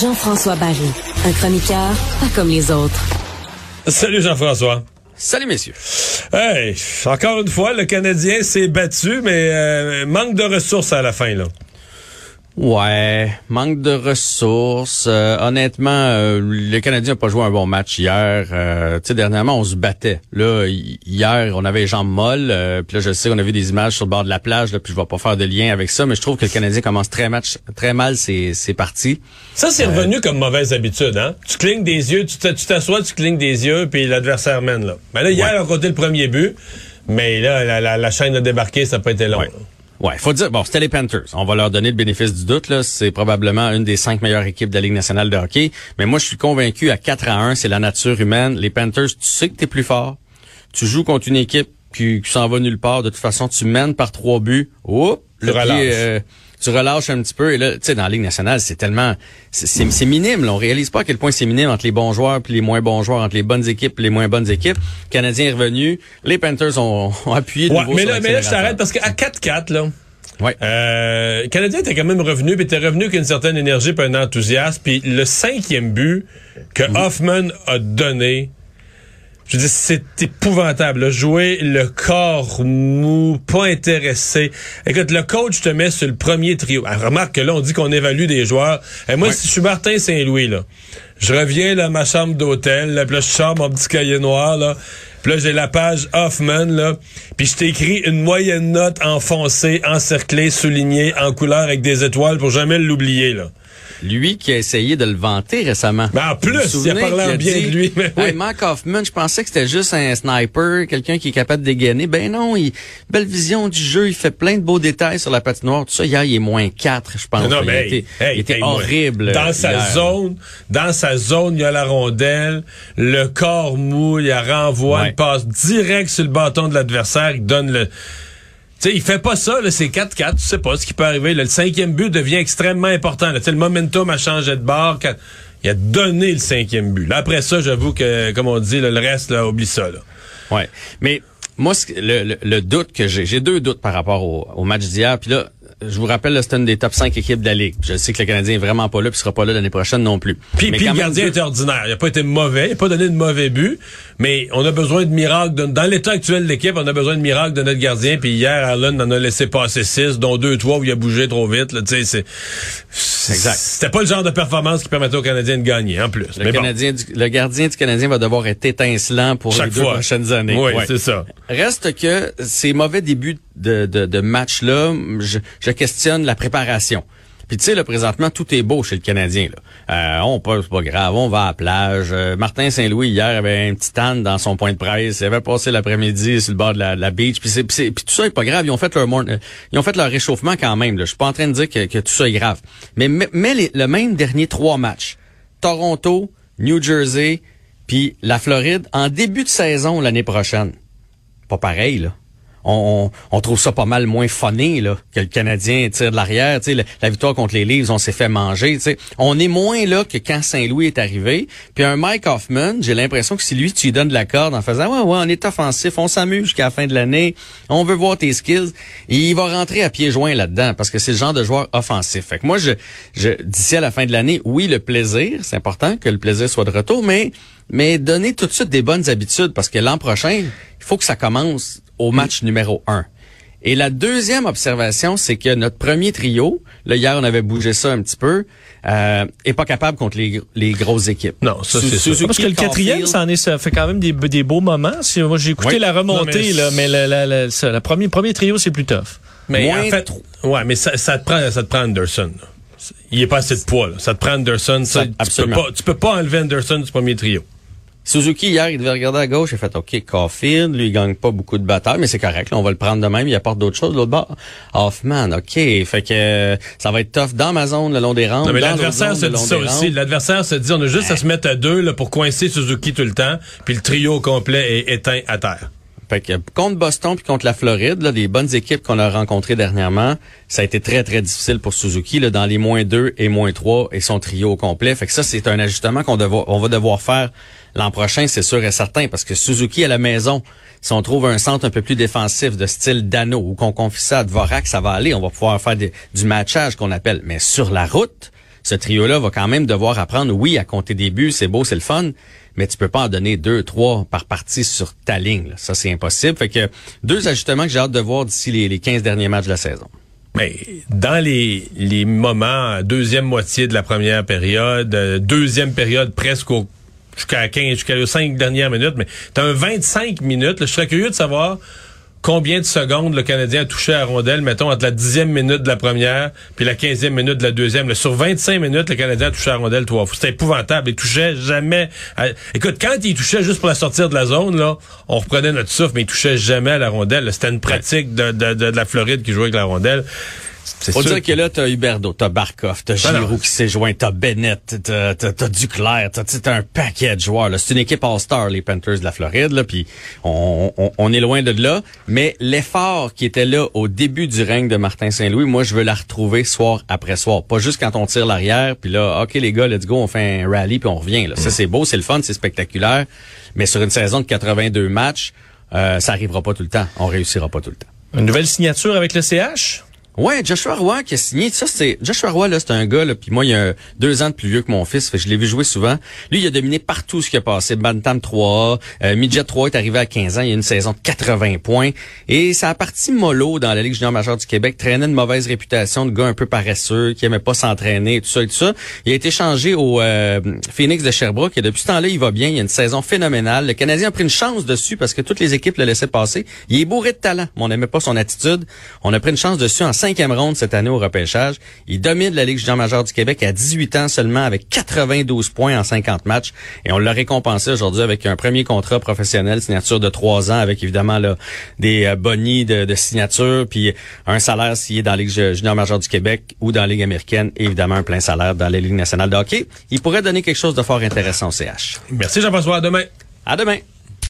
Jean-François Barry, un chroniqueur pas comme les autres. Salut Jean-François. Salut messieurs. Hey, encore une fois, le Canadien s'est battu, mais euh, manque de ressources à la fin là. Ouais, manque de ressources. Euh, honnêtement, euh, le Canadien n'a pas joué un bon match hier. Euh, tu sais, dernièrement, on se battait. Là, hier, on avait les jambes molles. Euh, puis là, je sais qu'on a vu des images sur le bord de la plage. Là, puis je vais pas faire de lien avec ça, mais je trouve que le Canadien commence très match, très mal ses, ses parties. Ça, c'est revenu comme mauvaise habitude, hein? Tu clignes des yeux, tu t'assois, tu clignes des yeux, puis l'adversaire mène là. Ben là, hier, on a compté le premier but, mais là, la, la, la chaîne a débarqué, ça n'a pas été long. Ouais. Ouais, faut dire, bon, c'était les Panthers. On va leur donner le bénéfice du doute. Là, c'est probablement une des cinq meilleures équipes de la Ligue nationale de hockey. Mais moi, je suis convaincu à 4 à 1, c'est la nature humaine. Les Panthers, tu sais que t'es plus fort. Tu joues contre une équipe qui, qui s'en va nulle part. De toute façon, tu mènes par trois buts. Oups, le pied, euh, tu relâches un petit peu. Et là, tu sais, dans la Ligue nationale, c'est tellement, c'est minime. Là. On réalise pas à quel point c'est minime entre les bons joueurs puis les moins bons joueurs, entre les bonnes équipes et les moins bonnes équipes. Le Canadien est revenu. Les Panthers ont, ont appuyé de ouais, nouveau mais sur là, mais là, je t'arrête parce qu'à 4-4, là, Ouais. Euh, le Canadien était quand même revenu, puis était revenu avec une certaine énergie puis un enthousiasme. Puis le cinquième but que Mhm. Hoffman a donné, je dire, c'est épouvantable. Là. Jouer le corps mou, pas intéressé. Écoute, le coach te met sur le premier trio. Ah, remarque que là, on dit qu'on évalue des joueurs. Et moi, Ouais. si je suis Martin Saint-Louis, là, je reviens là, à ma chambre d'hôtel, là, puis là, je sors mon petit cahier noir, là. Puis là, j'ai la page Hoffman, là. Puis je t'écris une moyenne note enfoncée, encerclée, soulignée, en couleur avec des étoiles pour jamais l'oublier, là. Lui qui a essayé de le vanter récemment. Ben, en plus, il a parlé en bien dit, de lui, mais oui. Hey, Mark Hoffman, je pensais que c'était juste un sniper, quelqu'un qui est capable de dégainer. Ben non, il belle vision du jeu, il fait plein de beaux détails sur la patinoire. Tout ça, hier, il est moins 4, je pense. Non, il, mais hey, hey, il était hey, horrible. Dans sa zone, dans sa zone, il y a la rondelle, le corps mou, il y a renvoi, Ouais. il passe direct sur le bâton de l'adversaire, il donne le... Sais, il fait pas ça, c'est 4-4, tu sais pas ce qui peut arriver. le cinquième but devient extrêmement important. Là. Le momentum a changé de bord. Il a donné le cinquième but. Après ça, j'avoue que, comme on dit, le reste, là, oublie ça. Là. Ouais. Mais moi, le doute que j'ai, j'ai deux doutes par rapport au, au match d'hier. Puis là, je vous rappelle, là, c'est une des top 5 équipes de la Ligue. Je sais que le Canadien est vraiment pas là, puis sera pas là l'année prochaine non plus. Puis, puis le gardien était ordinaire. Il a pas été mauvais. Il a pas donné de mauvais but. Mais on a besoin de miracles. de- dans l'état actuel de l'équipe, on a besoin de miracles de notre gardien. Puis hier, Allen en a laissé passer six, dont deux, trois où il a bougé trop vite. Là, tu sais, Exact. C'était pas le genre de performance qui permettait aux Canadiens de gagner, en plus. Le, Mais bon, Canadien du- le gardien du Canadien va devoir être étincelant pour chaque les deux fois. prochaines années. Oui, Ouais. c'est ça. Reste que ces mauvais débuts de, de, de match-là, je, je questionne la préparation. Puis tu sais, là, présentement, tout est beau chez le Canadien. Là. Euh, on pas, c'est pas grave, on va à la plage. Euh, Martin Saint-Louis, hier, avait un petit dans son point de presse. Il avait passé l'après-midi sur le bord de la, de la beach. Puis, c'est, puis, tout ça est pas grave. Ils ont fait leur euh, ils ont fait leur réchauffement quand même. Là. Je suis pas en train de dire que, que tout ça est grave. Mais les- le même dernier trois matchs. Toronto, New Jersey, puis la Floride en début de saison l'année prochaine. Pas pareil, là. On, trouve ça pas mal moins funné là, que le Canadien tire de l'arrière. La, la victoire contre les Leafs, on s'est fait manger. On est moins là que quand Saint-Louis est arrivé. Puis un Mike Hoffman, j'ai l'impression que si lui, tu lui donnes de la corde en faisant « Ouais, ouais, on est offensif, on s'amuse jusqu'à la fin de l'année, on veut voir tes skills », il va rentrer à pieds joints là-dedans parce que c'est le genre de joueur offensif. Fait que moi, je, je d'ici à la fin de l'année, oui, le plaisir, c'est important que le plaisir soit de retour, mais mais donner tout de suite des bonnes habitudes parce que l'an prochain, il faut que ça commence au match numéro un. Et la deuxième observation, c'est que notre premier trio, là hier on avait bougé ça un petit peu, euh, est pas capable contre les, les grosses équipes. Non, ça, c'est sûr. Suzuki, Parce que le quatrième, ça, en est, ça fait quand même des, des beaux moments. Si, moi, j'ai écouté Oui. la remontée, Non, mais là, mais le, le, le, ça, le premier, premier trio, c'est plus tough. Mais Moins en fait, ouais, mais ça, ça te prend, ça te prend Anderson. là. Il est pas assez de poids. Là. Ça te prend Anderson. Ça, Ça, tu, peux pas, tu peux pas enlever Anderson du premier trio. Suzuki, hier, il devait regarder à gauche, il a fait OK, Caulfield, lui, il gagne pas beaucoup de batailles, mais c'est correct, là, on va le prendre de même, il apporte d'autres choses de l'autre bord. Hoffman, OK, fait que ça va être tough dans ma zone, le long des rangs. Non, mais l'adversaire se dit ça aussi. L'adversaire se dit, on a juste à se mettre à deux là, pour coincer Suzuki tout le temps, puis le trio au complet est éteint à terre. Fait que contre Boston puis contre la Floride, là, des bonnes équipes qu'on a rencontrées dernièrement, ça a été très, très difficile pour Suzuki, là, dans les moins 2 et moins 3 et son trio au complet. Fait que ça, c'est un ajustement qu'on on va devoir faire l'an prochain, c'est sûr et certain, parce que Suzuki à la maison, si on trouve un centre un peu plus défensif de style Dano ou qu'on confie ça à Dvorak, ça va aller. On va pouvoir faire du matchage qu'on appelle. Mais sur la route, ce trio-là va quand même devoir apprendre, oui, à compter des buts, c'est beau, c'est le fun, mais tu peux pas en donner deux, trois par partie sur ta ligne. Ça, c'est impossible. Fait que deux ajustements que j'ai hâte de voir d'ici les, les 15 derniers matchs de la saison. Mais dans les, les moments, deuxième moitié de la première période, euh, deuxième période presque au jusqu'à 15, jusqu'à les 5 dernières minutes, mais t'as un 25 minutes. je serais curieux de savoir combien de secondes le Canadien a touché à rondelle, mettons, entre la dixième minute de la première puis la quinzième minute de la deuxième. sur 25 minutes, le Canadien a touché à rondelle trois fois. C'était épouvantable. Il touchait jamais... Écoute, quand il touchait juste pour la sortir de la zone, là, on reprenait notre souffle, mais il touchait jamais à la rondelle. C'était une pratique de, de, de, la Floride qui jouait avec la rondelle. Faut dire que là, t'as Huberdo, t'as Barkov, t'as ben Giroud qui s'est joint, t'as Bennett, t'as, t'as, Duclair, t'as, t'as un paquet de joueurs. Là. C'est une équipe All-Star, les Panthers de la Floride, là, puis on, on, on, est loin de là. Mais l'effort qui était là au début du règne de Martin Saint-Louis, moi, je veux la retrouver soir après soir. Pas juste quand on tire l'arrière, puis là, OK, les gars, let's go, on fait un rallye, puis on revient. Là. Ça, c'est beau, c'est le fun, c'est spectaculaire. Mais sur une saison de 82 matchs, euh, ça arrivera pas tout le temps. On réussira pas tout le temps. Une nouvelle signature avec le CH? Ouais, Joshua Roy qui a signé. Ça, c'est Joshua Roy là, c'est un gars là. Puis moi, il y a deux ans de plus vieux que mon fils. Fait je l'ai vu jouer souvent. Lui, il a dominé partout ce qui a passé. Bantam 3, euh, Midget 3 est arrivé à 15 ans. Il y a une saison de 80 points. Et ça a parti mollo dans la Ligue junior majeure du Québec. Traînait une mauvaise réputation de gars un peu paresseux, qui aimait pas s'entraîner, tout ça et tout ça. Il a été changé au euh, Phoenix de Sherbrooke. Et depuis ce temps-là, il va bien. Il y a une saison phénoménale. Le Canadien a pris une chance dessus parce que toutes les équipes le laissaient passer. Il est bourré de talent, mais on n'aimait pas son attitude. On a pris une chance dessus en cinquième ronde cette année au repêchage. Il domine la Ligue junior majeure du Québec à 18 ans seulement avec 92 points en 50 matchs. Et on l'a récompensé aujourd'hui avec un premier contrat professionnel, signature de trois ans avec évidemment là, des euh, bonnies de, de, signature, puis un salaire s'il est dans la Ligue junior majeure du Québec ou dans la Ligue américaine et évidemment un plein salaire dans la Ligue nationale de hockey. Il pourrait donner quelque chose de fort intéressant au CH. Merci Jean-François. À demain. À demain.